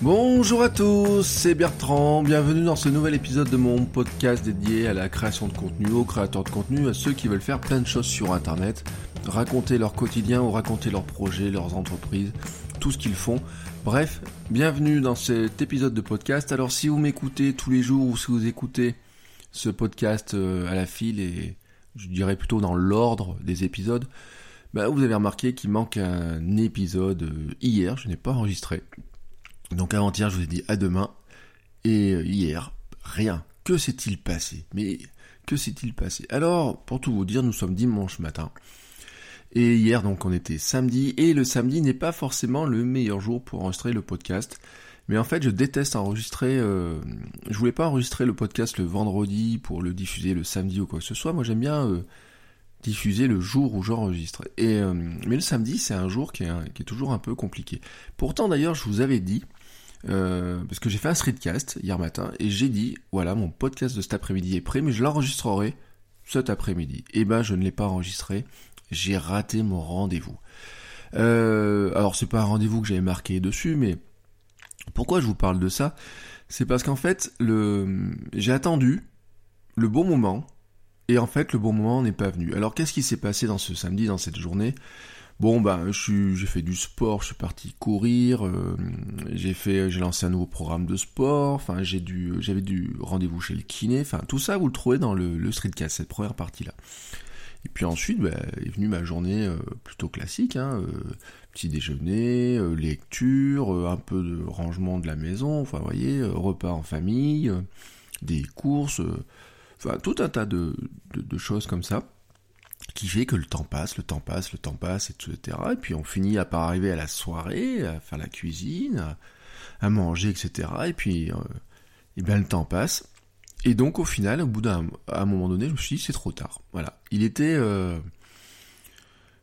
Bonjour à tous, c'est Bertrand, bienvenue dans ce nouvel épisode de mon podcast dédié à la création de contenu, aux créateurs de contenu, à ceux qui veulent faire plein de choses sur Internet, raconter leur quotidien ou raconter leurs projets, leurs entreprises, tout ce qu'ils font. Bref, bienvenue dans cet épisode de podcast. Alors si vous m'écoutez tous les jours ou si vous écoutez ce podcast euh, à la file et je dirais plutôt dans l'ordre des épisodes, bah, vous avez remarqué qu'il manque un épisode euh, hier, je n'ai pas enregistré. Donc avant-hier, je vous ai dit à demain. Et euh, hier, rien. Que s'est-il passé? Mais que s'est-il passé? Alors, pour tout vous dire, nous sommes dimanche matin. Et hier, donc, on était samedi. Et le samedi n'est pas forcément le meilleur jour pour enregistrer le podcast. Mais en fait, je déteste enregistrer. Euh, je voulais pas enregistrer le podcast le vendredi pour le diffuser le samedi ou quoi que ce soit. Moi, j'aime bien euh, diffuser le jour où j'enregistre. Et mais le samedi, c'est un jour qui est toujours un peu compliqué. Pourtant, d'ailleurs, je vous avais dit euh, parce que j'ai fait un streetcast hier matin et j'ai dit voilà mon podcast de cet après-midi est prêt mais je l'enregistrerai cet après-midi. Et eh ben je ne l'ai pas enregistré, j'ai raté mon rendez-vous. Euh, alors c'est pas un rendez-vous que j'avais marqué dessus mais pourquoi je vous parle de ça? C'est parce qu'en fait le j'ai attendu le bon moment et en fait le bon moment n'est pas venu. Alors qu'est-ce qui s'est passé dans ce samedi dans cette journée? Bon bah j'ai fait du sport, je suis parti courir, euh, j'ai fait j'ai lancé un nouveau programme de sport, enfin j'ai dû j'avais du rendez-vous chez le kiné, enfin tout ça vous le trouvez dans le, le streetcast, cette première partie là. Et puis ensuite bah, est venue ma journée euh, plutôt classique, hein, euh, petit déjeuner, lecture, un peu de rangement de la maison, enfin voyez, repas en famille, des courses, enfin tout un tas de choses comme ça qui fait que le temps passe, le temps passe, le temps passe, etc. Et puis on finit à par arriver à la soirée, à faire la cuisine, à, manger, etc. Et puis, euh, et bien le temps passe. Et donc au final, au bout d'un à moment donné, je me suis dit c'est trop tard. Voilà. Il était euh,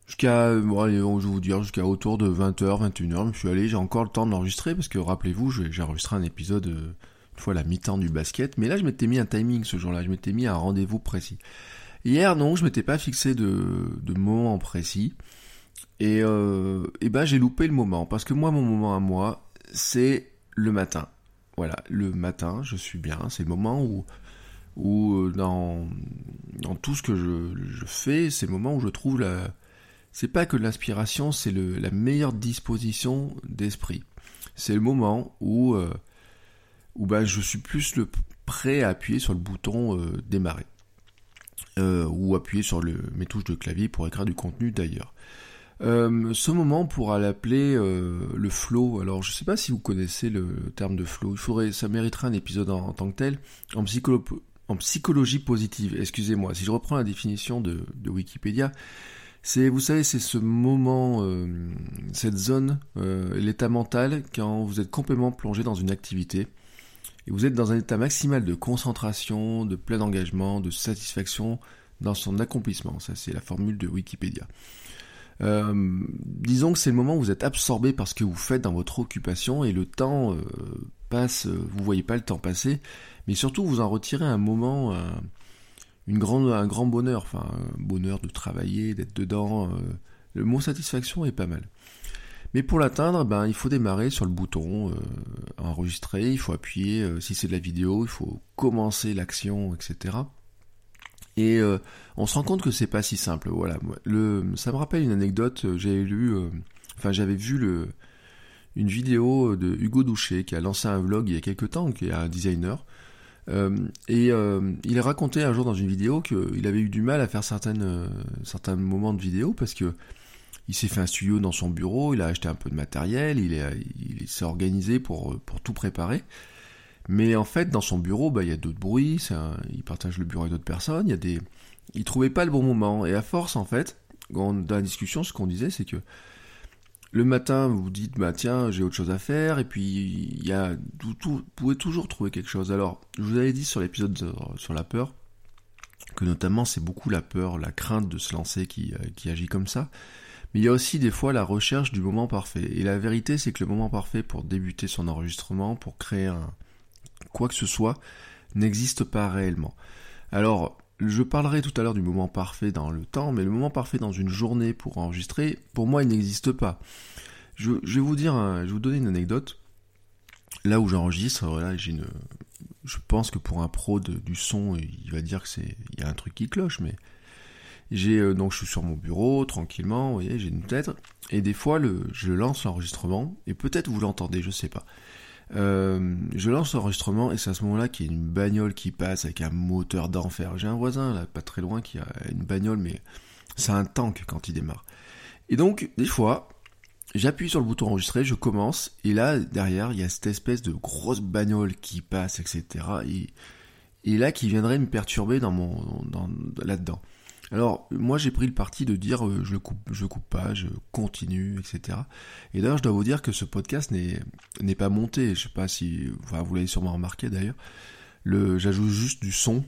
jusqu'à bon, je vais vous dire jusqu'à autour de 20h, 21h, je suis allé, j'ai encore le temps d'enregistrer parce que rappelez-vous, j'ai enregistré un épisode euh, une fois la mi-temps du basket, mais là je m'étais mis un timing ce jour-là, je m'étais mis un rendez-vous précis. Hier, non, je m'étais pas fixé de, moment précis. Et, euh, et ben j'ai loupé le moment. Parce que moi, mon moment à moi, c'est le matin. Voilà, le matin, je suis bien. C'est le moment où, euh, dans, tout ce que je, fais, c'est le moment où je trouve la... C'est pas que l'inspiration, c'est la meilleure disposition d'esprit. C'est le moment où, euh, où ben, je suis plus le prêt à appuyer sur le bouton démarrer. Euh, ou appuyer sur mes touches de clavier pour écrire du contenu d'ailleurs. Euh, ce moment, pourra l'appeler euh, le flow. Alors, je ne sais pas si vous connaissez le, terme de flow. Ça mériterait un épisode en, tant que tel. En, psychologie positive, excusez-moi. Si je reprends la définition de, de Wikipédia, c'est, vous savez, c'est ce moment, cette zone, l'état mental quand vous êtes complètement plongé dans une activité et vous êtes dans un état maximal de concentration, de plein engagement, de satisfaction dans son accomplissement. Ça, c'est la formule de Wikipédia. Euh, disons que c'est le moment où vous êtes absorbé par ce que vous faites dans votre occupation et le temps euh, passe, vous voyez pas le temps passer, mais surtout vous en retirez un moment, un, une grande, un grand bonheur, enfin un bonheur de travailler, d'être dedans. Euh, le mot satisfaction est pas mal. Mais pour l'atteindre, ben, il faut démarrer sur le bouton euh, enregistrer, il faut appuyer, euh, si c'est de la vidéo, il faut commencer l'action, etc. Et euh, on se rend compte que c'est pas si simple. Voilà, ça me rappelle une anecdote. J'avais lu, enfin j'avais vu une vidéo de Hugo Doucher qui a lancé un vlog il y a quelques temps, qui est un designer. et il a raconté un jour dans une vidéo qu'il avait eu du mal à faire certains moments de vidéo parce que il s'est fait un studio dans son bureau, il a acheté un peu de matériel, il, il s'est organisé pour, tout préparer. Mais en fait, dans son bureau, bah, il y a d'autres bruits, il partage le bureau avec d'autres personnes, il y a des, il trouvait pas le bon moment. Et à force, en fait, dans la discussion, ce qu'on disait, c'est que le matin, vous dites, bah tiens, j'ai autre chose à faire, et puis il y a, vous pouvez toujours trouver quelque chose. Alors, je vous avais dit sur l'épisode sur la peur, que notamment c'est beaucoup la peur, la crainte de se lancer qui, euh, qui agit comme ça. Mais il y a aussi des fois la recherche du moment parfait. Et la vérité, c'est que le moment parfait pour débuter son enregistrement, pour créer un, quoi que ce soit, n'existe pas réellement. Alors, je parlerai tout à l'heure du moment parfait dans le temps, mais le moment parfait dans une journée pour enregistrer, pour moi, il n'existe pas. Je, vais vous dire, donner une anecdote. Là où j'enregistre, là, j'ai une, je pense que pour un pro du son, il va dire que c'est, il y a un truc qui cloche, mais euh, donc je suis sur mon bureau tranquillement, vous voyez, j'ai une tête, et des fois je lance l'enregistrement, et peut-être vous l'entendez, je sais pas. Euh, je lance l'enregistrement et c'est à ce moment-là qu'il y a une bagnole qui passe avec un moteur d'enfer. J'ai un voisin là, pas très loin, qui a une bagnole, mais c'est un tank quand il démarre. Et donc, des fois, j'appuie sur le bouton enregistrer, je commence, et là, derrière, il y a cette espèce de grosse bagnole qui passe, etc. Et, et là, qui viendrait me perturber dans mon, dans, là-dedans. Alors, moi, j'ai pris le parti de dire euh, je coupe, je coupe pas, je continue, etc. Et d'ailleurs, je dois vous dire que ce podcast n'est pas monté. Je sais pas si, vous l'avez sûrement remarqué d'ailleurs. Le, j'ajoute juste du son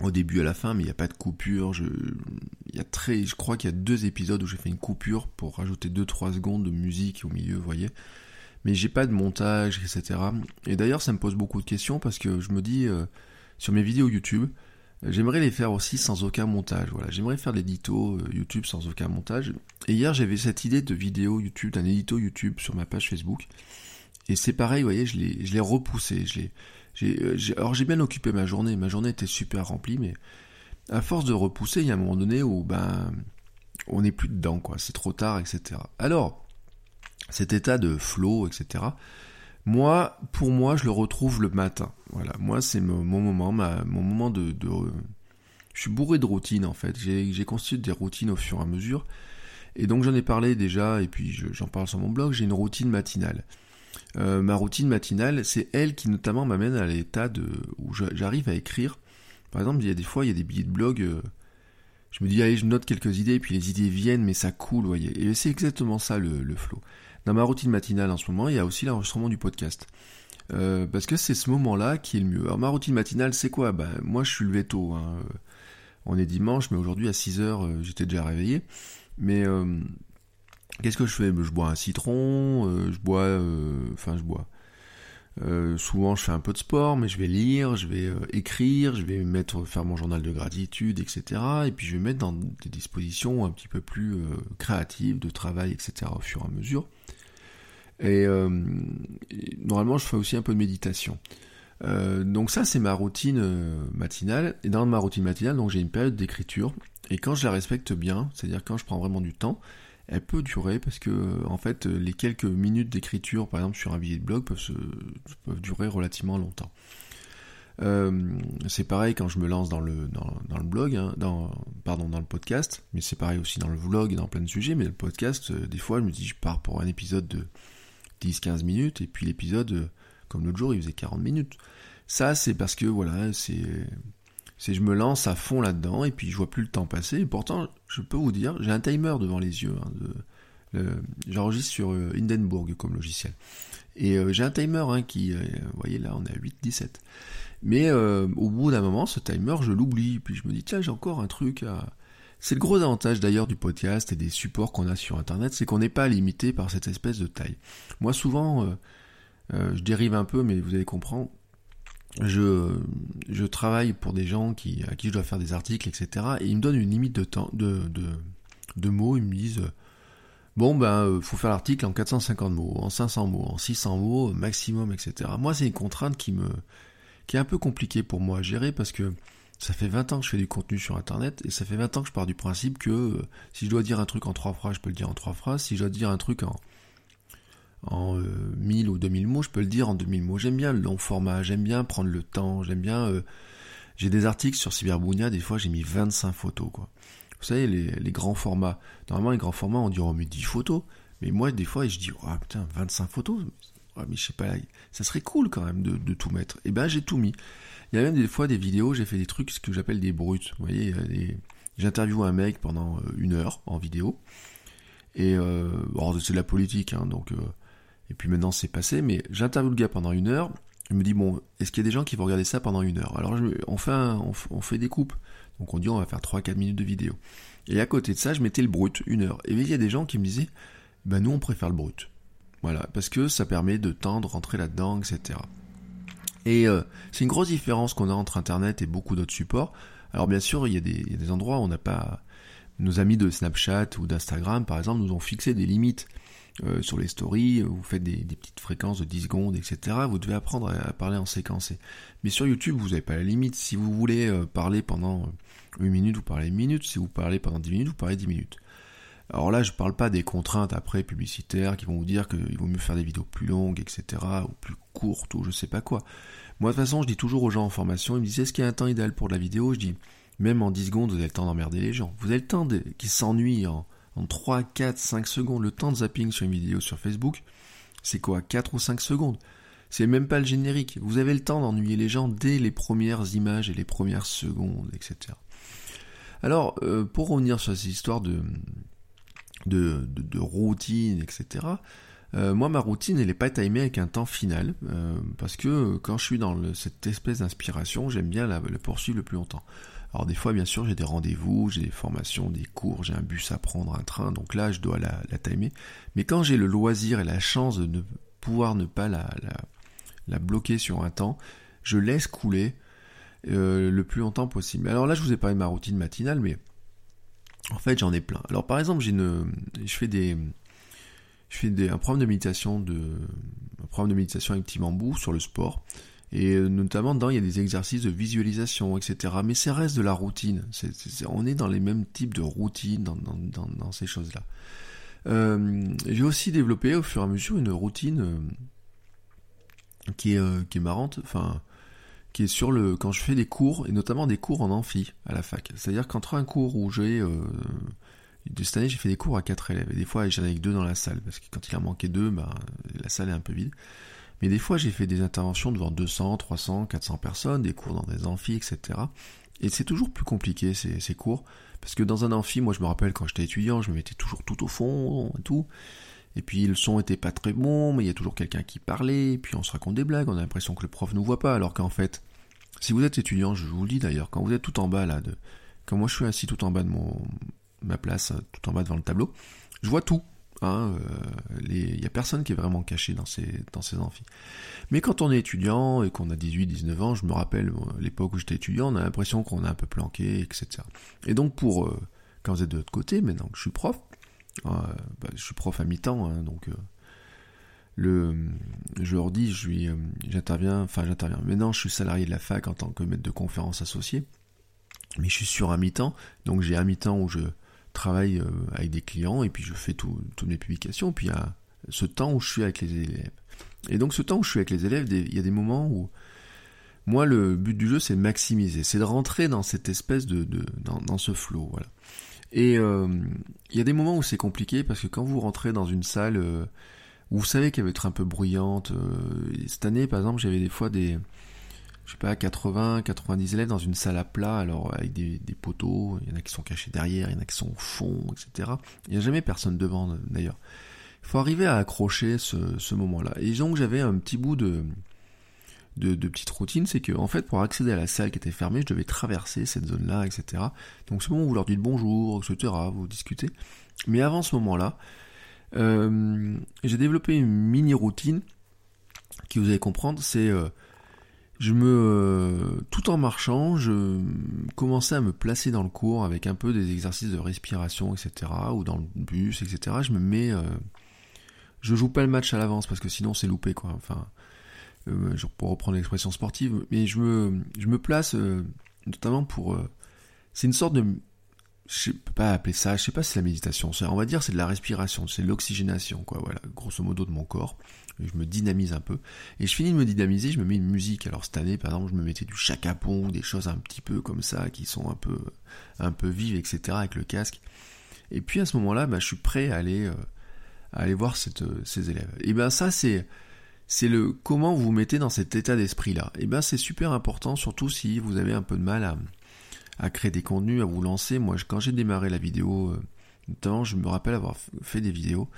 au début à la fin, mais il n'y a pas de coupure. Je, y a très, je crois qu'il y a deux épisodes où j'ai fait une coupure pour rajouter 2-3 secondes de musique au milieu, vous voyez. Mais j'ai pas de montage, etc. Et d'ailleurs, ça me pose beaucoup de questions parce que je me dis euh, sur mes vidéos YouTube J'aimerais les faire aussi sans aucun montage. Voilà, j'aimerais faire l'édito euh, YouTube sans aucun montage. Et hier, j'avais cette idée de vidéo YouTube, d'un édito YouTube sur ma page Facebook. Et c'est pareil, vous voyez, je l'ai, repoussé. Je j'ai, euh, alors j'ai bien occupé ma journée. Ma journée était super remplie, mais à force de repousser, il y a un moment donné où ben on n'est plus dedans, quoi. C'est trop tard, etc. Alors, cet état de flow, etc. Moi, pour moi, je le retrouve le matin. Voilà, moi, c'est mon moment, mon moment de, Je suis bourré de routines, en fait. J'ai constitué des routines au fur et à mesure. Et donc, j'en ai parlé déjà, et puis j'en parle sur mon blog, j'ai une routine matinale. Euh, ma routine matinale, c'est elle qui notamment m'amène à l'état de où j'arrive à écrire. Par exemple, il y a des fois, il y a des billets de blog... Euh, je me dis, allez, je note quelques idées, et puis les idées viennent, mais ça coule, voyez. Et c'est exactement ça, le, le flow. Dans ma routine matinale en ce moment, il y a aussi l'enregistrement du podcast. Euh, parce que c'est ce moment-là qui est le mieux. Alors ma routine matinale, c'est quoi? Ben, Moi, je suis levé tôt. Hein. On est dimanche, mais aujourd'hui à 6h, euh, j'étais déjà réveillé. Mais euh, qu'est-ce que je fais? Je bois un citron, je bois... Enfin, je bois. souvent, je fais un peu de sport, mais je vais lire, je vais écrire, je vais mettre, faire mon journal de gratitude, etc. Et puis, je vais mettre dans des dispositions un petit peu plus créatives, de travail, etc. au fur et à mesure. Et euh, normalement, je fais aussi un peu de méditation. Euh, donc ça, c'est ma routine euh, matinale. Et dans ma routine matinale, donc j'ai une période d'écriture. Et quand je la respecte bien, c'est-à-dire quand je prends vraiment du temps, elle peut durer parce que en fait, les quelques minutes d'écriture, par exemple sur un billet de blog, peuvent, se, peuvent durer relativement longtemps. c'est pareil quand je me lance dans le dans, le blog, hein, dans pardon dans le podcast, mais c'est pareil aussi dans le vlog et dans plein de sujets. Mais le podcast, des fois, je me dis je pars pour un épisode de 10-15 minutes, et puis l'épisode, euh, comme l'autre jour, il faisait 40 minutes. Ça, c'est parce que, voilà, c'est, je me lance à fond là-dedans, et puis je vois plus le temps passer, et pourtant, je peux vous dire, j'ai un timer devant les yeux, hein, j'enregistre sur euh, Hindenburg comme logiciel. Et euh, j'ai un timer hein, qui, vous voyez là, on est à 8-17. Mais au bout d'un moment, ce timer, je l'oublie, puis je me dis, tiens, j'ai encore un truc à c'est le gros avantage d'ailleurs du podcast et des supports qu'on a sur Internet, c'est qu'on n'est pas limité par cette espèce de taille. Moi souvent, euh, euh, je dérive un peu, mais vous allez comprendre, je, je travaille pour des gens qui, à qui je dois faire des articles, etc. Et ils me donnent une limite de temps, de, de, mots, ils me disent, bon ben, euh, faut faire l'article en 450 mots, en 500 mots, en 600 mots maximum, etc. Moi c'est une contrainte qui me, qui est un peu compliquée pour moi à gérer parce que ça fait 20 ans que je fais du contenu sur Internet et ça fait 20 ans que je pars du principe que euh, si je dois dire un truc en trois phrases, je peux le dire en trois phrases. Si je dois dire un truc en, en 1000 euh, ou 2000 mots, je peux le dire en 2000 mots. J'aime bien le long format, j'aime bien prendre le temps, j'aime bien... Euh, j'ai des articles sur Cyberbounia, des fois j'ai mis 25 photos, quoi. Vous savez, les, grands formats. Normalement, les grands formats, on dirait, on met 10 photos. Mais moi, des fois, je dis, oh putain, 25 photos mais je sais pas, ça serait cool quand même de, de tout mettre. Et eh ben, j'ai tout mis. Il y a même des fois des vidéos, j'ai fait des trucs, que j'appelle des brutes. Vous voyez, j'interviewe un mec pendant euh, une heure en vidéo. Et euh, c'est de la politique, hein, donc euh, et puis maintenant c'est passé. Mais j'interviewe le gars pendant une heure. Il me dit bon, est-ce qu'il y a des gens qui vont regarder ça pendant une heure? Alors on fait on, fait des coupes. Donc on dit on va faire 3-4 minutes de vidéo. Et à côté de ça, je mettais le brut, une heure. Et il y a des gens qui me disaient, ben nous on préfère le brut. Voilà, parce que ça permet de tendre, rentrer là-dedans, etc. Et euh, c'est une grosse différence qu'on a entre Internet et beaucoup d'autres supports. Alors bien sûr, il y a des, il y a des endroits où on n'a pas... Nos amis de Snapchat ou d'Instagram, par exemple, nous ont fixé des limites. Euh, sur les stories, vous faites des, petites fréquences de 10 secondes, etc. Vous devez apprendre à, parler en séquencé. Mais sur YouTube, vous n'avez pas la limite. Si vous voulez euh, parler pendant une minute, vous parlez une minute. Si vous parlez pendant 10 minutes, vous parlez 10 minutes. Alors là, je parle pas des contraintes après publicitaires qui vont vous dire qu'il vaut mieux faire des vidéos plus longues, etc., ou plus courtes, ou je sais pas quoi. Moi, de toute façon, je dis toujours aux gens en formation, ils me disent est-ce qu'il y a un temps idéal pour de la vidéo? Je dis même en 10 secondes, vous avez le temps d'emmerder les gens. Vous avez le temps qu'ils s'ennuient en, en 3, 4, 5 secondes. Le temps de zapping sur une vidéo sur Facebook, c'est quoi? 4 ou 5 secondes c'est même pas le générique. Vous avez le temps d'ennuyer les gens dès les premières images et les premières secondes, etc. Alors, euh, pour revenir sur ces histoires de, de, routine, etc., euh, moi, ma routine, elle n'est pas timée avec un temps final, euh, parce que quand je suis dans cette espèce d'inspiration, j'aime bien la, poursuivre le plus longtemps. Alors des fois, bien sûr, j'ai des rendez-vous, j'ai des formations, des cours, j'ai un bus à prendre, un train, donc là, je dois la, la timer. Mais quand j'ai le loisir et la chance de ne pouvoir ne pas la, la, la bloquer sur un temps, je laisse couler euh, le plus longtemps possible. Alors là, je vous ai parlé de ma routine matinale, mais en fait, j'en ai plein. Alors par exemple, j'ai une, je fais des, je fais des, un programme de méditation de, un programme de méditation avec Timambou sur le sport. Et euh, notamment dedans, il y a des exercices de visualisation, etc. Mais ça reste de la routine. on est dans les mêmes types de routines dans, dans, dans, ces choses-là. Euh, j'ai aussi développé au fur et à mesure une routine qui est, qui est marrante. Enfin, qui est sur le quand je fais des cours et notamment des cours en amphi à la fac. C'est-à-dire qu'entre un cours où j'ai euh, cette année j'ai fait des cours à quatre élèves et des fois j'en ai avec deux dans la salle parce que quand il en manquait deux, bah, la salle est un peu vide. Mais des fois j'ai fait des interventions devant 200, 300, 400 personnes, des cours dans des amphis, etc. Et c'est toujours plus compliqué ces, ces cours parce que dans un amphi, moi je me rappelle quand j'étais étudiant, je me mettais toujours tout au fond et tout. Et puis le son était pas très bon, mais il y a toujours quelqu'un qui parlait, et puis on se raconte des blagues, on a l'impression que le prof nous voit pas, alors qu'en fait, si vous êtes étudiant, je vous le dis d'ailleurs, quand vous êtes tout en bas là, quand moi je suis assis tout en bas de mon ma place, tout en bas devant le tableau, je vois tout. Hein, euh, il y a personne qui est vraiment caché dans ces dans amphis. Mais quand on est étudiant et qu'on a 18, 19 ans, je me rappelle l'époque où j'étais étudiant, on a l'impression qu'on est un peu planqué, etc. Et donc pour euh, quand vous êtes de l'autre côté, maintenant que je suis prof, euh, bah, je suis prof à mi-temps, hein, donc euh, le, je leur dis, euh, j'interviens, enfin j'interviens. Maintenant, je suis salarié de la fac en tant que maître de conférence associé, mais je suis sur un mi-temps, donc j'ai un mi-temps où je travaille avec des clients et puis je fais toutes mes publications, puis il y a ce temps où je suis avec les élèves. Et donc ce temps où je suis avec les élèves, il y a des moments où moi le but du jeu c'est de maximiser, c'est de rentrer dans cette espèce de, dans ce flow, voilà. Et euh, il y a des moments où c'est compliqué parce que quand vous rentrez dans une salle euh, où vous savez qu'elle va être un peu bruyante, euh, cette année par exemple j'avais des fois des, je sais pas, 80, 90 élèves dans une salle à plat, alors avec des, des poteaux, il y en a qui sont cachés derrière, il y en a qui sont au fond, etc. Il n'y a jamais personne devant d'ailleurs. Il faut arriver à accrocher ce, ce moment-là. Et donc j'avais un petit bout de, de, petites routines, c'est que en fait pour accéder à la salle qui était fermée, je devais traverser cette zone-là, etc. Donc ce moment où vous leur dites bonjour, etc., vous discutez. Mais avant ce moment-là, euh, j'ai développé une mini routine qui vous allez comprendre, c'est euh, je me euh, tout en marchant, je commençais à me placer dans le cours avec un peu des exercices de respiration, etc. ou dans le bus, etc. Je me mets, je joue pas le match à l'avance parce que sinon c'est loupé quoi. Enfin, euh, pour reprendre l'expression sportive, mais je me, je me place euh, notamment pour... Euh, c'est une sorte de... Je peux pas appeler ça, je sais pas si c'est la méditation, on va dire c'est de la respiration, c'est l'oxygénation, quoi, voilà, grosso modo de mon corps. Je me dynamise un peu. Et je finis de me dynamiser, je me mets une musique. Alors cette année, par exemple, je me mettais du chacapon, des choses un petit peu comme ça, qui sont un peu, un peu vives, etc., avec le casque. Et puis à ce moment-là, bah, je suis prêt à aller, à aller voir ces élèves. Et ben ça, c'est, c'est le comment vous vous mettez dans cet état d'esprit-là. Et eh ben c'est super important, surtout si vous avez un peu de mal à, créer des contenus, à vous lancer. Moi, quand j'ai démarré la vidéo, euh, Notamment, je me rappelle avoir fait des vidéos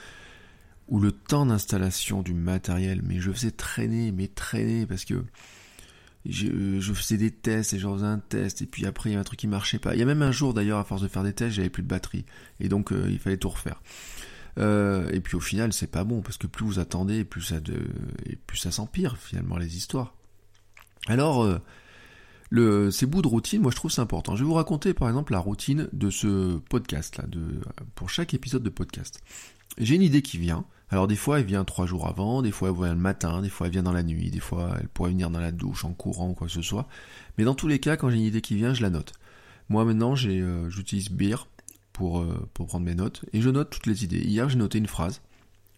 où le temps d'installation du matériel, mais je faisais traîner, mais traîner, parce que je, je, faisais des tests et j'en faisais un test, et puis après il y a un truc qui marchait pas. Il y a même un jour d'ailleurs, à force de faire des tests, j'avais plus de batterie, et donc euh, il fallait tout refaire. Euh, et puis au final, c'est pas bon, parce que plus vous attendez, plus ça, de, et plus ça s'empire finalement les histoires. Alors, euh, le, ces bouts de routine, moi je trouve c'est important. Je vais vous raconter par exemple la routine de ce podcast là, de, pour chaque épisode de podcast. J'ai une idée qui vient. Alors des fois elle vient trois jours avant, des fois elle vient le matin, des fois elle vient dans la nuit, des fois elle pourrait venir dans la douche, en courant ou quoi que ce soit. Mais dans tous les cas, quand j'ai une idée qui vient, je la note. Moi maintenant j'ai, euh, j'utilise Beer pour, euh, pour prendre mes notes et je note toutes les idées. Hier j'ai noté une phrase,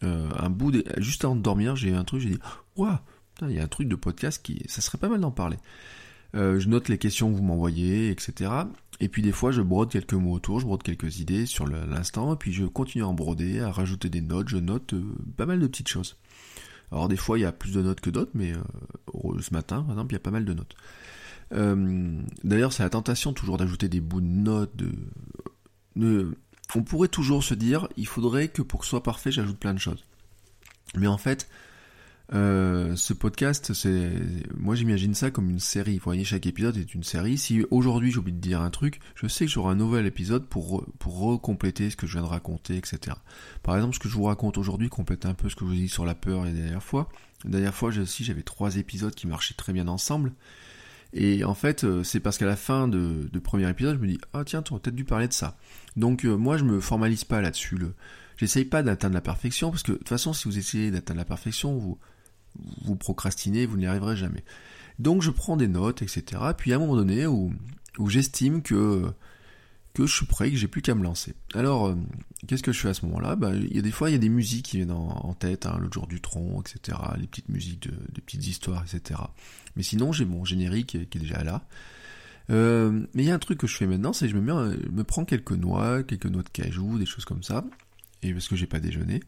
euh, un bout juste avant de dormir j'ai un truc, j'ai dit waouh, il y a un truc de podcast qui, ça serait pas mal d'en parler. Euh, je note les questions que vous m'envoyez, etc. Et puis des fois, je brode quelques mots autour, je brode quelques idées sur l'instant, et puis je continue à en broder, à rajouter des notes, je note pas mal de petites choses. Alors des fois, il y a plus de notes que d'autres, mais ce matin, par exemple, il y a pas mal de notes. D'ailleurs, c'est la tentation toujours d'ajouter des bouts de notes. On pourrait toujours se dire, il faudrait que pour que ce soit parfait, j'ajoute plein de choses. Mais en fait, euh, ce podcast, c'est, moi j'imagine ça comme une série. Vous voyez, chaque épisode est une série. Si aujourd'hui j'ai oublié de dire un truc, je sais que j'aurai un nouvel épisode pour pour recompléter ce que je viens de raconter, etc. Par exemple, ce que je vous raconte aujourd'hui complète un peu ce que je vous ai dit sur la peur la dernière fois. La dernière fois, aussi, j'avais trois épisodes qui marchaient très bien ensemble. Et en fait, euh, c'est parce qu'à la fin de, de, premier épisode, je me dis ah tiens, tu aurais peut-être dû parler de ça. Donc euh, moi, je me formalise pas là-dessus. Le, j'essaye pas d'atteindre la perfection parce que de toute façon, si vous essayez d'atteindre la perfection, vous vous procrastinez, vous n'y arriverez jamais. Donc je prends des notes, etc. Puis à un moment donné où, où j'estime que, que je suis prêt, que j'ai plus qu'à me lancer. Alors, euh, qu'est-ce que je fais à ce moment-là? Bah, Il y a des fois, il y a des musiques qui viennent en, tête, hein, le jour du tronc, etc. Les petites musiques de, de petites histoires, etc. Mais sinon, j'ai mon générique qui, est déjà là. Euh, mais il y a un truc que je fais maintenant, c'est que je me, mets, prends quelques noix, quelques noix de cajou, des choses comme ça, et parce que j'ai pas déjeuné,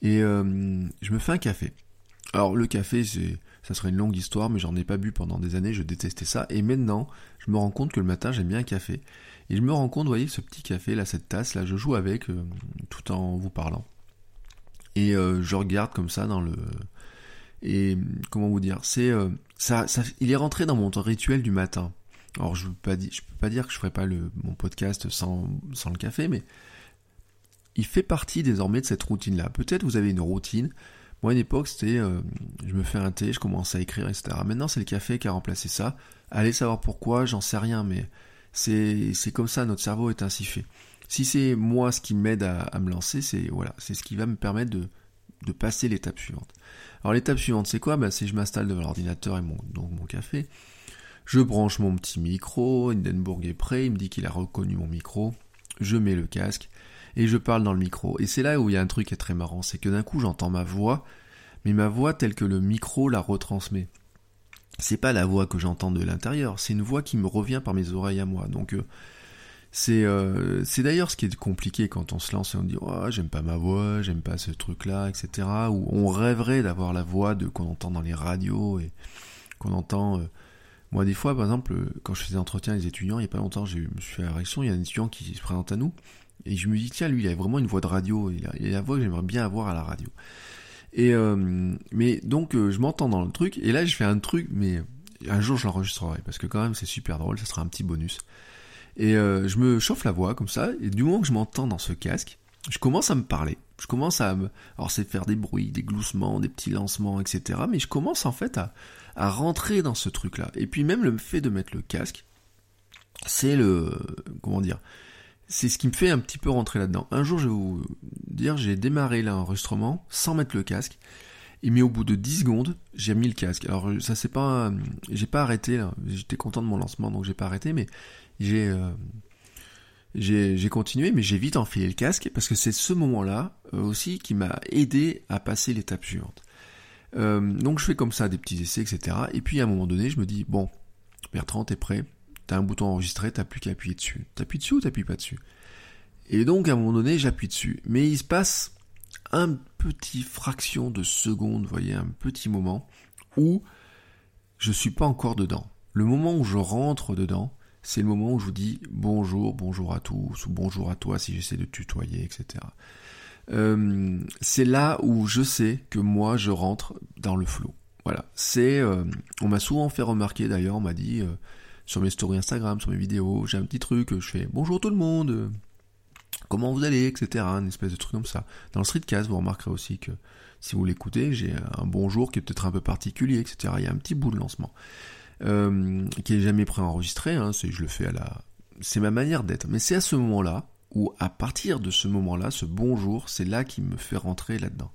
et euh, je me fais un café. Alors le café, c'est, ça serait une longue histoire, mais j'en ai pas bu pendant des années, je détestais ça. Et maintenant, je me rends compte que le matin, j'aime bien un café. Et je me rends compte, vous voyez, ce petit café, là, cette tasse, là, je joue avec euh, tout en vous parlant. Et euh, je regarde comme ça dans le... Et comment vous dire C'est euh, ça, ça, il est rentré dans mon rituel du matin. Alors je peux pas dire, je peux pas dire que je ferai pas le, mon podcast sans, sans le café, mais il fait partie désormais de cette routine-là. Peut-être vous avez une routine, moi, à une époque, c'était, euh, je me fais un thé, je commence à écrire, etc. Maintenant, c'est le café qui a remplacé ça. Allez savoir pourquoi, j'en sais rien, mais c'est, comme ça, notre cerveau est ainsi fait. Si c'est moi ce qui m'aide à, me lancer, c'est voilà, c'est ce qui va me permettre de, de passer l'étape suivante. Alors l'étape suivante, c'est quoi? Bah, C'est je m'installe devant l'ordinateur et mon, donc mon café. Je branche mon petit micro, Hindenburg est prêt, il me dit qu'il a reconnu mon micro. Je mets le casque et je parle dans le micro. Et c'est là où il y a un truc qui est très marrant, c'est que d'un coup j'entends ma voix, mais ma voix telle que le micro la retransmet. C'est pas la voix que j'entends de l'intérieur, c'est une voix qui me revient par mes oreilles à moi. Donc euh, c'est euh, c'est d'ailleurs ce qui est compliqué quand on se lance et on dit oh, j'aime pas ma voix, j'aime pas ce truc là, etc. Ou on rêverait d'avoir la voix de qu'on entend dans les radios et qu'on entend. Euh, moi, des fois, par exemple, quand je faisais entretien les étudiants, il y a pas longtemps, je me suis fait la réaction, il y a un étudiant qui se présente à nous, et je me dis, tiens, lui, il a vraiment une voix de radio. Il a, la voix que j'aimerais bien avoir à la radio. Et euh, mais donc, euh, je m'entends dans le truc. Et là, je fais un truc, mais un jour, je l'enregistrerai. Parce que quand même, c'est super drôle. Ça sera un petit bonus. Et euh, je me chauffe la voix comme ça. Et du moment que je m'entends dans ce casque, je commence à me parler. Je commence à me... Alors, c'est faire des bruits, des gloussements, des petits lancements, etc. Mais je commence en fait à, à rentrer dans ce truc-là. Et puis même le fait de mettre le casque, c'est le... Comment dire c'est ce qui me fait un petit peu rentrer là-dedans. Un jour, je vais vous dire, j'ai démarré l'enregistrement sans mettre le casque. Et mais au bout de 10 secondes, j'ai mis le casque. Alors ça c'est pas, j'ai pas arrêté. J'étais content de mon lancement donc j'ai pas arrêté, mais j'ai euh, j'ai continué, mais j'ai vite enfilé le casque parce que c'est ce moment-là euh, aussi qui m'a aidé à passer l'étape suivante. Euh, donc je fais comme ça des petits essais, etc. Et puis à un moment donné, je me dis bon, Bertrand, t'es prêt? T'as un bouton enregistré, t'as plus qu'à appuyer dessus. T'appuies dessus ou t'appuies pas dessus? Et donc, à un moment donné, j'appuie dessus. Mais il se passe un petit fraction de seconde, voyez, un petit moment où je suis pas encore dedans. Le moment où je rentre dedans, c'est le moment où je vous dis bonjour, bonjour à tous, ou bonjour à toi si j'essaie de tutoyer, etc. Euh, c'est là où je sais que moi je rentre dans le flow. Voilà, c'est, euh, on m'a souvent fait remarquer d'ailleurs, on m'a dit euh, sur mes stories Instagram, sur mes vidéos, j'ai un petit truc, je fais bonjour tout le monde, comment vous allez, etc. Une espèce de truc comme ça. Dans le streetcast, vous remarquerez aussi que si vous l'écoutez, j'ai un bonjour qui est peut-être un peu particulier, etc. Il y a un petit bout de lancement euh, qui est jamais préenregistré. Hein, c'est je le fais à la, c'est ma manière d'être. Mais c'est à ce moment-là où, à partir de ce moment-là, ce bonjour, c'est là qui me fait rentrer là-dedans.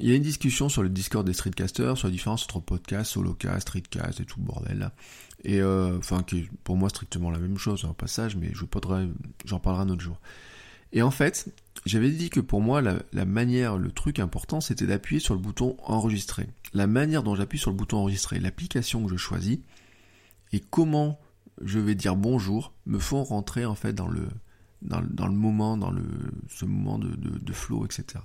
Il y a une discussion sur le Discord des streetcasters sur la différence entre podcast, solocast, streetcast et tout le bordel. Et euh, enfin, qui est pour moi strictement la même chose, un passage, mais je j'en parlerai un autre jour. Et en fait, j'avais dit que pour moi, la, manière, le truc important, c'était d'appuyer sur le bouton enregistrer. La manière dont j'appuie sur le bouton enregistrer, l'application que je choisis, et comment je vais dire bonjour, me font rentrer en fait dans le, dans, le moment, dans le, ce moment de, de, flow, etc.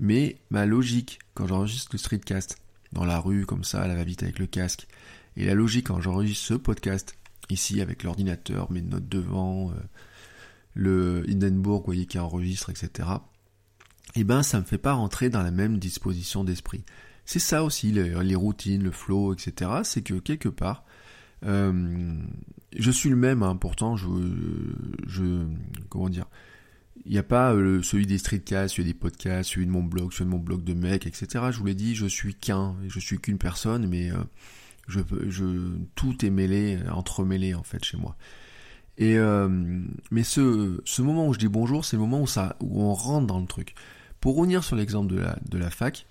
Mais ma logique, quand j'enregistre le streetcast, dans la rue, comme ça, à la va-vite avec le casque, et la logique quand j'enregistre ce podcast, ici avec l'ordinateur, mes notes devant, euh, le Hindenburg, vous voyez, qui enregistre, etc. Eh ben, ça me fait pas rentrer dans la même disposition d'esprit. C'est ça aussi, les, routines, le flow, etc. C'est que quelque part, euh, je suis le même, hein, pourtant, je, comment dire, il n'y a pas euh, celui des streetcasts, celui des podcasts, celui de mon blog, celui de mon blog de mec, etc. Je vous l'ai dit, je suis qu'un, je suis qu'une personne, mais euh, tout est mêlé, entremêlé en fait chez moi. Euh, mais ce, moment où je dis bonjour, c'est le moment où ça, on rentre dans le truc. Pour revenir sur l'exemple de la, fac,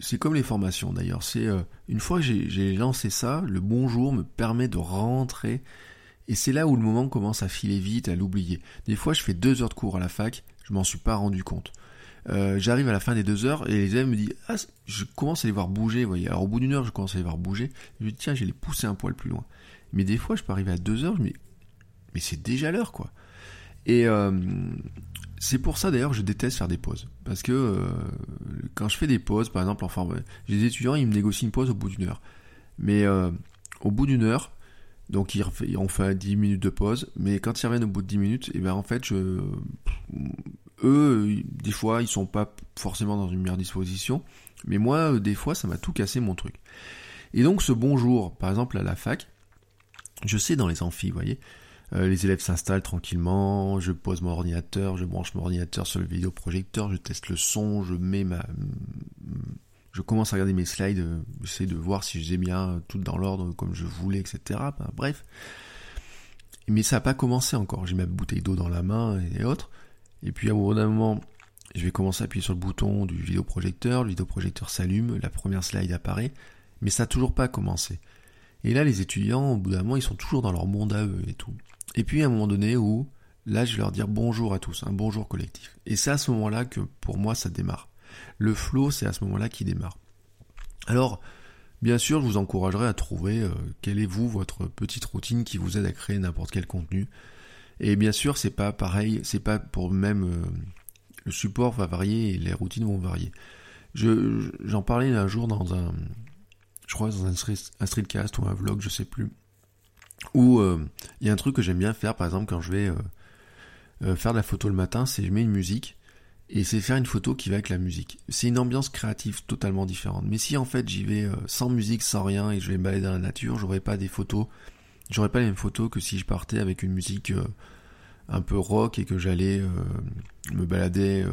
c'est comme les formations d'ailleurs. C'est une fois que j'ai lancé ça, le bonjour me permet de rentrer. Et c'est là où le moment commence à filer vite, à l'oublier. Des fois, je fais deux heures de cours à la fac, je m'en suis pas rendu compte. J'arrive à la fin des deux heures et les élèves me disent ah je commence à les voir bouger, vous voyez. Alors au bout d'une heure, je commence à les voir bouger. Je me dis tiens, je vais les pousser un poil plus loin. Mais des fois, je peux arriver à 2 heures, mais, mais c'est déjà l'heure, quoi. Et euh, c'est pour ça d'ailleurs je déteste faire des pauses. Parce que euh, quand je fais des pauses, par exemple, enfin, j'ai des étudiants, ils me négocient une pause au bout d'une heure. Mais euh, au bout d'une heure, donc ils, ont fait 10 minutes de pause, mais quand ils reviennent au bout de 10 minutes, et eh ben en fait, je, eux, des fois, ils sont pas forcément dans une meilleure disposition, mais moi, des fois, ça m'a tout cassé mon truc. Et donc ce bonjour, par exemple à la fac, je sais dans les amphis, vous voyez, euh, les élèves s'installent tranquillement, je pose mon ordinateur, je branche mon ordinateur sur le vidéoprojecteur, je teste le son, je mets ma... Je commence à regarder mes slides, euh, j'essaie de voir si j'ai bien tout dans l'ordre comme je voulais, etc. bref. Mais ça n'a pas commencé encore, j'ai ma bouteille d'eau dans la main et autres. Et puis à un moment, je vais commencer à appuyer sur le bouton du vidéoprojecteur, le vidéoprojecteur s'allume, la première slide apparaît, mais ça n'a toujours pas commencé. Et là, les étudiants, au bout d'un moment, ils sont toujours dans leur monde à eux et tout. Et puis, à un moment donné où, là, je vais leur dire bonjour à tous, un bonjour collectif. Et c'est à ce moment-là que, pour moi, ça démarre. Le flow, c'est à ce moment-là qui démarre. Alors, bien sûr, je vous encouragerai à trouver euh, quelle est, vous, votre petite routine qui vous aide à créer n'importe quel contenu. Et bien sûr, c'est pas pareil, c'est pas pour même... Euh, le support va varier et les routines vont varier. Je, j'en parlais un jour dans un, je crois dans un, streetcast ou un vlog, je sais plus, où euh, il y a un truc que j'aime bien faire, par exemple quand je vais faire de la photo le matin, c'est je mets une musique et c'est faire une photo qui va avec la musique. C'est une ambiance créative totalement différente. Mais si en fait j'y vais sans musique, sans rien et je vais me balader dans la nature, j'aurais pas des photos, j'aurais pas les mêmes photos que si je partais avec une musique un peu rock et que j'allais me balader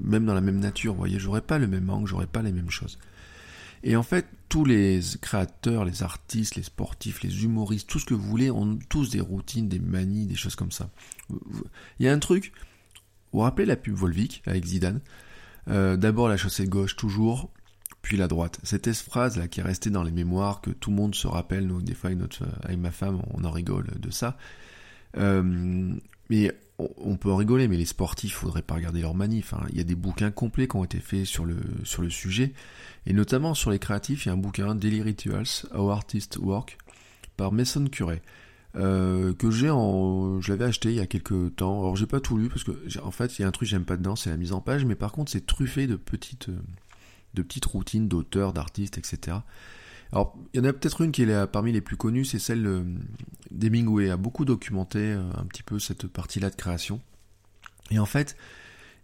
même dans la même nature, vous voyez, j'aurais pas le même angle, j'aurais pas les mêmes choses. Et en fait, tous les créateurs, les artistes, les sportifs, les humoristes, tout ce que vous voulez, ont tous des routines, des manies, des choses comme ça. Il y a un truc, vous vous rappelez la pub Volvic avec Zidane? Euh, D'abord la chaussée gauche toujours, puis la droite. Cette phrase qui est restée dans les mémoires, que tout le monde se rappelle, nous, des fois avec, notre, avec ma femme, on en rigole de ça. Euh, mais on peut en rigoler, mais les sportifs, faudrait pas regarder leur manif. Hein. Il y a des bouquins complets qui ont été faits sur le, sur le sujet, et notamment sur les créatifs, il y a un bouquin, Daily Rituals, How Artists Work, par Mason Curé, euh, que j'ai en, je l'avais acheté il y a quelques temps. Alors j'ai pas tout lu parce que, en fait, il y a un truc que j'aime pas dedans, c'est la mise en page, mais par contre c'est truffé de petites, de petites routines d'auteurs, d'artistes, etc. Alors, il y en a peut-être une qui est parmi les plus connues, c'est celle euh, d'Hemingway, a beaucoup documenté euh, un petit peu cette partie-là de création. Et en fait,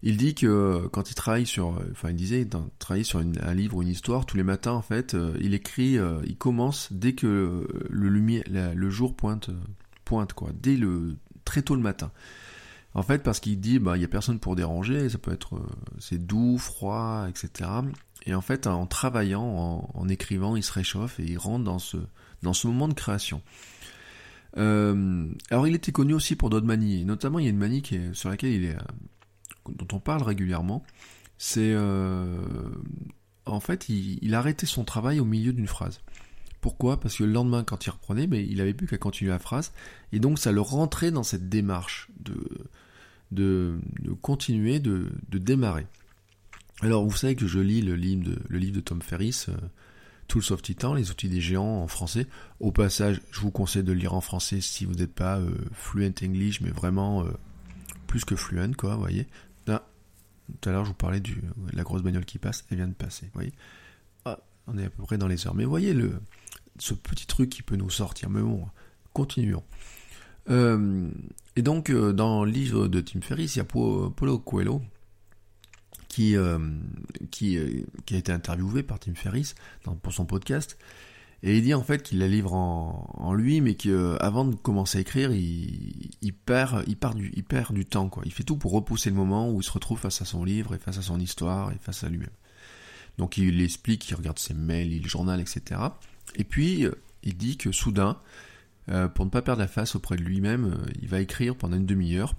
il dit que quand il travaille sur, enfin il disait, travailler sur un livre ou une histoire, tous les matins en fait, il écrit, il commence dès que le jour pointe, pointe quoi, dès le très tôt le matin. En fait, parce qu'il dit, bah, il y a personne pour déranger, ça peut être, c'est doux, froid, etc. Et en fait, en travaillant, en, écrivant, il se réchauffe et il rentre dans ce, dans ce moment de création. Euh, alors, il était connu aussi pour d'autres manies. notamment, il y a une manie sur laquelle il est, euh, dont on parle régulièrement. C'est, euh, en fait, il, arrêtait son travail au milieu d'une phrase. Pourquoi? Parce que le lendemain, quand il reprenait, mais il avait plus qu'à continuer la phrase, et donc ça le rentrait dans cette démarche de, continuer, de, démarrer. Alors, vous savez que je lis le livre de, le livre de Tom Ferris, euh, Tools of Titan, les outils des géants en français. Au passage, je vous conseille de le lire en français si vous n'êtes pas euh, fluent English, mais vraiment euh, plus que fluent, quoi, vous voyez. Tout à l'heure, je vous parlais de la grosse bagnole qui passe, elle vient de passer, vous voyez. Ah, on est à peu près dans les heures. Mais voyez le, ce petit truc qui peut nous sortir. Mais bon, continuons. et donc, dans le livre de Tim Ferris, il y a Paulo Coelho, qui, euh, qui, euh, a été interviewé par Tim Ferriss pour son podcast. Et il dit en fait qu'il la livre en, lui, mais qu'avant de commencer à écrire, il, perd, il, du, perd du temps. Quoi. Il fait tout pour repousser le moment où il se retrouve face à son livre et face à son histoire et face à lui-même. Donc il explique, il regarde ses mails, il journal, etc. Et puis euh, il dit que soudain, pour ne pas perdre la face auprès de lui-même, il va écrire pendant une demi-heure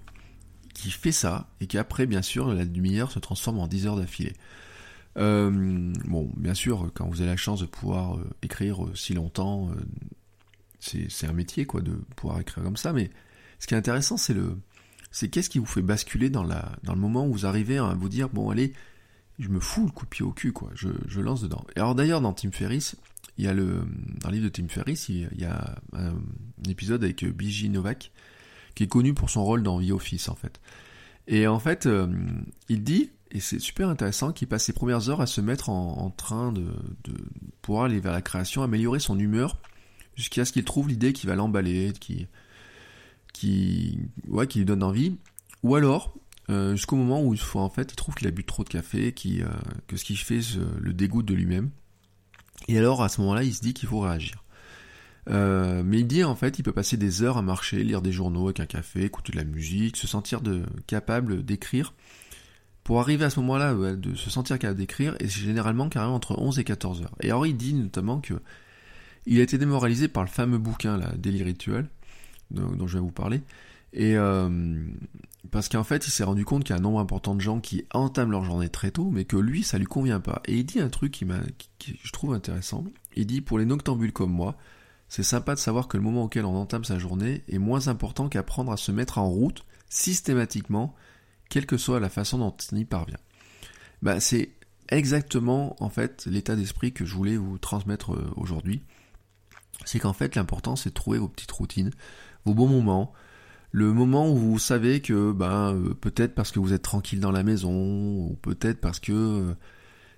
qui fait ça, et qui après, bien sûr, la demi-heure se transforme en 10 heures d'affilée. Euh, bon, bien sûr, quand vous avez la chance de pouvoir euh, écrire euh, si longtemps, c'est un métier, quoi, de pouvoir écrire comme ça, mais ce qui est intéressant, c'est le, c'est qu'est-ce qui vous fait basculer dans la, dans le moment où vous arrivez à vous dire, bon, allez, je me fous le coup de pied au cul, quoi, je, je lance dedans. Et alors d'ailleurs, dans Tim Ferriss, il y a le, dans le livre de Tim Ferriss, il y a un, épisode avec Biji Novak, qui est connu pour son rôle dans The Office en fait. Et en fait, il dit, et c'est super intéressant, qu'il passe ses premières heures à se mettre en, train de, de, pouvoir aller vers la création, améliorer son humeur, jusqu'à ce qu'il trouve l'idée qui va l'emballer, qui, qui, ouais, qui lui donne envie. Ou alors, euh, jusqu'au moment où en fait, il trouve qu'il a bu trop de café, euh, que ce qui fait le dégoûte de lui-même. Et alors, à ce moment-là, il se dit qu'il faut réagir. Euh, mais il dit en fait, il peut passer des heures à marcher, lire des journaux avec un café, écouter de la musique, se sentir capable d'écrire. Pour arriver à ce moment-là, de se sentir capable d'écrire, et c'est généralement carrément entre 11 et 14 heures. Et alors dit notamment que il a été démoralisé par le fameux bouquin, là, Daily Ritual, dont, je vais vous parler. Et euh, parce qu'en fait, il s'est rendu compte qu'il y a un nombre important de gens qui entament leur journée très tôt, mais que lui, ça lui convient pas. Et il dit un truc qui m'a, qui, je trouve intéressant. Il dit pour les noctambules comme moi, c'est sympa de savoir que le moment auquel on entame sa journée est moins important qu'apprendre à se mettre en route systématiquement, quelle que soit la façon dont on y parvient. Bah, c'est exactement en fait l'état d'esprit que je voulais vous transmettre euh, aujourd'hui. C'est qu'en fait l'important c'est de trouver vos petites routines, vos bons moments, le moment où vous savez que ben peut-être parce que vous êtes tranquille dans la maison, ou peut-être parce que euh,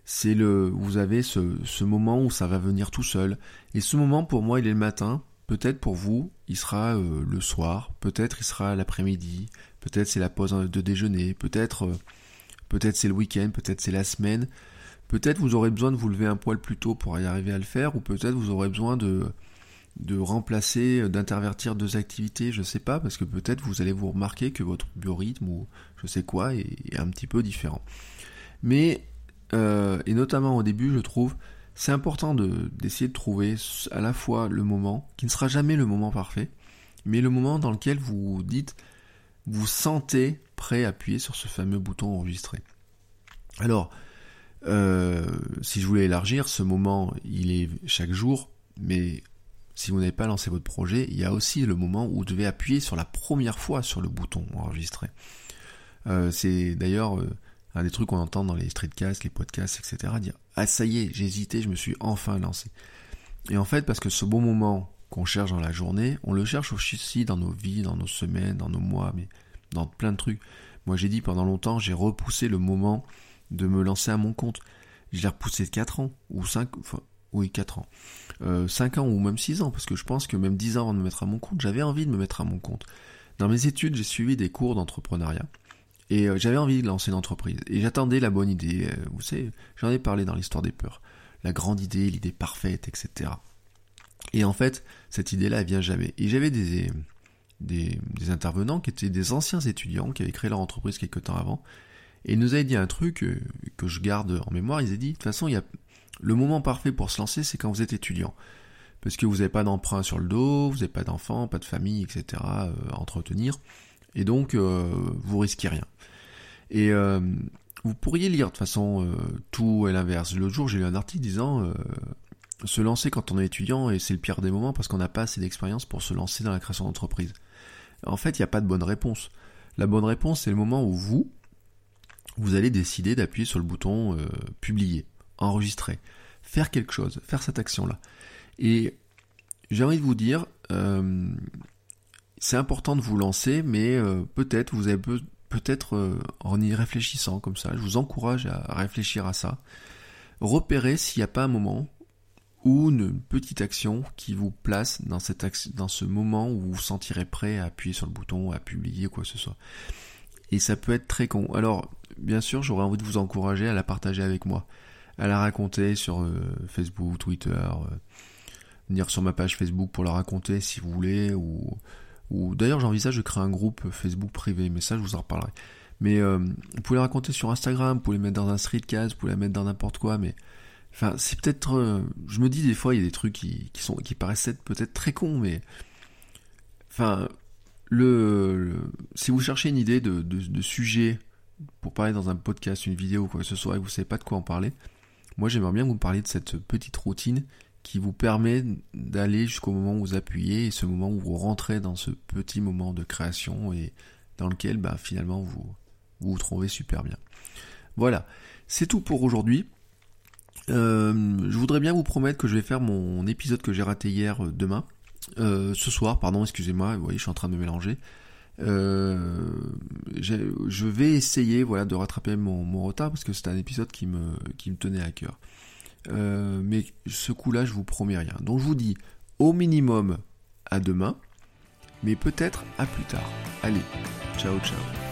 c'est le, vous avez ce, ce, moment où ça va venir tout seul. Et ce moment, pour moi, il est le matin. Peut-être pour vous, il sera euh, le soir. Peut-être il sera l'après-midi. Peut-être c'est la pause de déjeuner. Peut-être, euh, peut-être c'est le week-end. Peut-être c'est la semaine. Peut-être vous aurez besoin de vous lever un poil plus tôt pour y arriver à le faire. Ou peut-être vous aurez besoin de, remplacer, euh, d'intervertir deux activités. Je sais pas, parce que peut-être vous allez vous remarquer que votre biorhythme ou je sais quoi est, un petit peu différent. Mais et notamment au début, je trouve, c'est important d'essayer de, trouver à la fois le moment, qui ne sera jamais le moment parfait, mais le moment dans lequel vous dites, vous sentez prêt à appuyer sur ce fameux bouton enregistrer. Alors, euh, si je voulais élargir, ce moment, il est chaque jour, mais si vous n'avez pas lancé votre projet, il y a aussi le moment où vous devez appuyer sur la première fois sur le bouton enregistrer. Euh, c'est d'ailleurs des trucs qu'on entend dans les streetcasts, les podcasts, etc. Dire ah ça y est, j'ai hésité, je me suis enfin lancé. Et en fait, parce que ce bon moment qu'on cherche dans la journée, on le cherche aussi dans nos vies, dans nos semaines, dans nos mois, mais dans plein de trucs. Moi, j'ai dit pendant longtemps, j'ai repoussé le moment de me lancer à mon compte. Je l'ai repoussé de 4 ans, ou 5, enfin, oui, 4 ans. 5 ans ou même 6 ans, parce que je pense que même 10 ans avant de me mettre à mon compte, j'avais envie de me mettre à mon compte. Dans mes études, j'ai suivi des cours d'entrepreneuriat. Et j'avais envie de lancer une entreprise. Et j'attendais la bonne idée. Vous savez, j'en ai parlé dans l'histoire des peurs. La grande idée, l'idée parfaite, etc. Et en fait, cette idée-là, elle vient jamais. Et j'avais des, des, intervenants qui étaient des anciens étudiants qui avaient créé leur entreprise quelques temps avant. Et ils nous avaient dit un truc euh, que je garde en mémoire. Ils avaient dit, de toute façon, il y a, le moment parfait pour se lancer, c'est quand vous êtes étudiant. Parce que vous n'avez pas d'emprunt sur le dos, vous n'avez pas d'enfants, pas de famille, etc. Euh, à entretenir. Et donc, euh, vous risquez rien. Et vous pourriez lire de façon tout et l'inverse. L'autre jour, j'ai lu un article disant se lancer quand on est étudiant et c'est le pire des moments parce qu'on n'a pas assez d'expérience pour se lancer dans la création d'entreprise. En fait, il n'y a pas de bonne réponse. La bonne réponse, c'est le moment où vous, vous allez décider d'appuyer sur le bouton euh, publier, enregistrer, faire quelque chose, faire cette action-là. Et j'ai envie de vous dire, euh, c'est important de vous lancer, mais euh, peut-être vous avez peut-être en y réfléchissant comme ça, je vous encourage à réfléchir à ça. Repérez s'il n'y a pas un moment ou une petite action qui vous place dans, cette dans ce moment où vous vous sentirez prêt à appuyer sur le bouton, à publier, quoi que ce soit. Et ça peut être très con. Alors, bien sûr, j'aurais envie de vous encourager à la partager avec moi, à la raconter sur euh, Facebook, Twitter, euh, venir sur ma page Facebook pour la raconter si vous voulez, ou, ou d'ailleurs j'envisage de créer un groupe Facebook privé, mais ça je vous en reparlerai. Mais euh, vous pouvez la raconter sur Instagram, vous pouvez les mettre dans un streetcast, vous pouvez la mettre dans n'importe quoi, mais Enfin, c'est peut-être. Euh, je me dis des fois, il y a des trucs qui, sont, qui paraissent être peut-être très cons, mais. Enfin, le, si vous cherchez une idée de, sujet pour parler dans un podcast, une vidéo ou quoi que ce soit, et vous savez pas de quoi en parler, moi j'aimerais bien vous parler de cette petite routine qui vous permet d'aller jusqu'au moment où vous appuyez et ce moment où vous rentrez dans ce petit moment de création et dans lequel bah, finalement vous, vous trouvez super bien. Voilà, c'est tout pour aujourd'hui. Euh, je voudrais bien vous promettre que je vais faire mon épisode que j'ai raté hier euh, demain. Euh, ce soir, pardon, excusez-moi, vous voyez, je suis en train de me mélanger. je vais essayer voilà, de rattraper mon, retard parce que c'est un épisode qui me tenait à cœur. Mais ce coup-là, je vous promets rien. Donc je vous dis au minimum à demain, mais peut-être à plus tard. Allez, ciao ciao.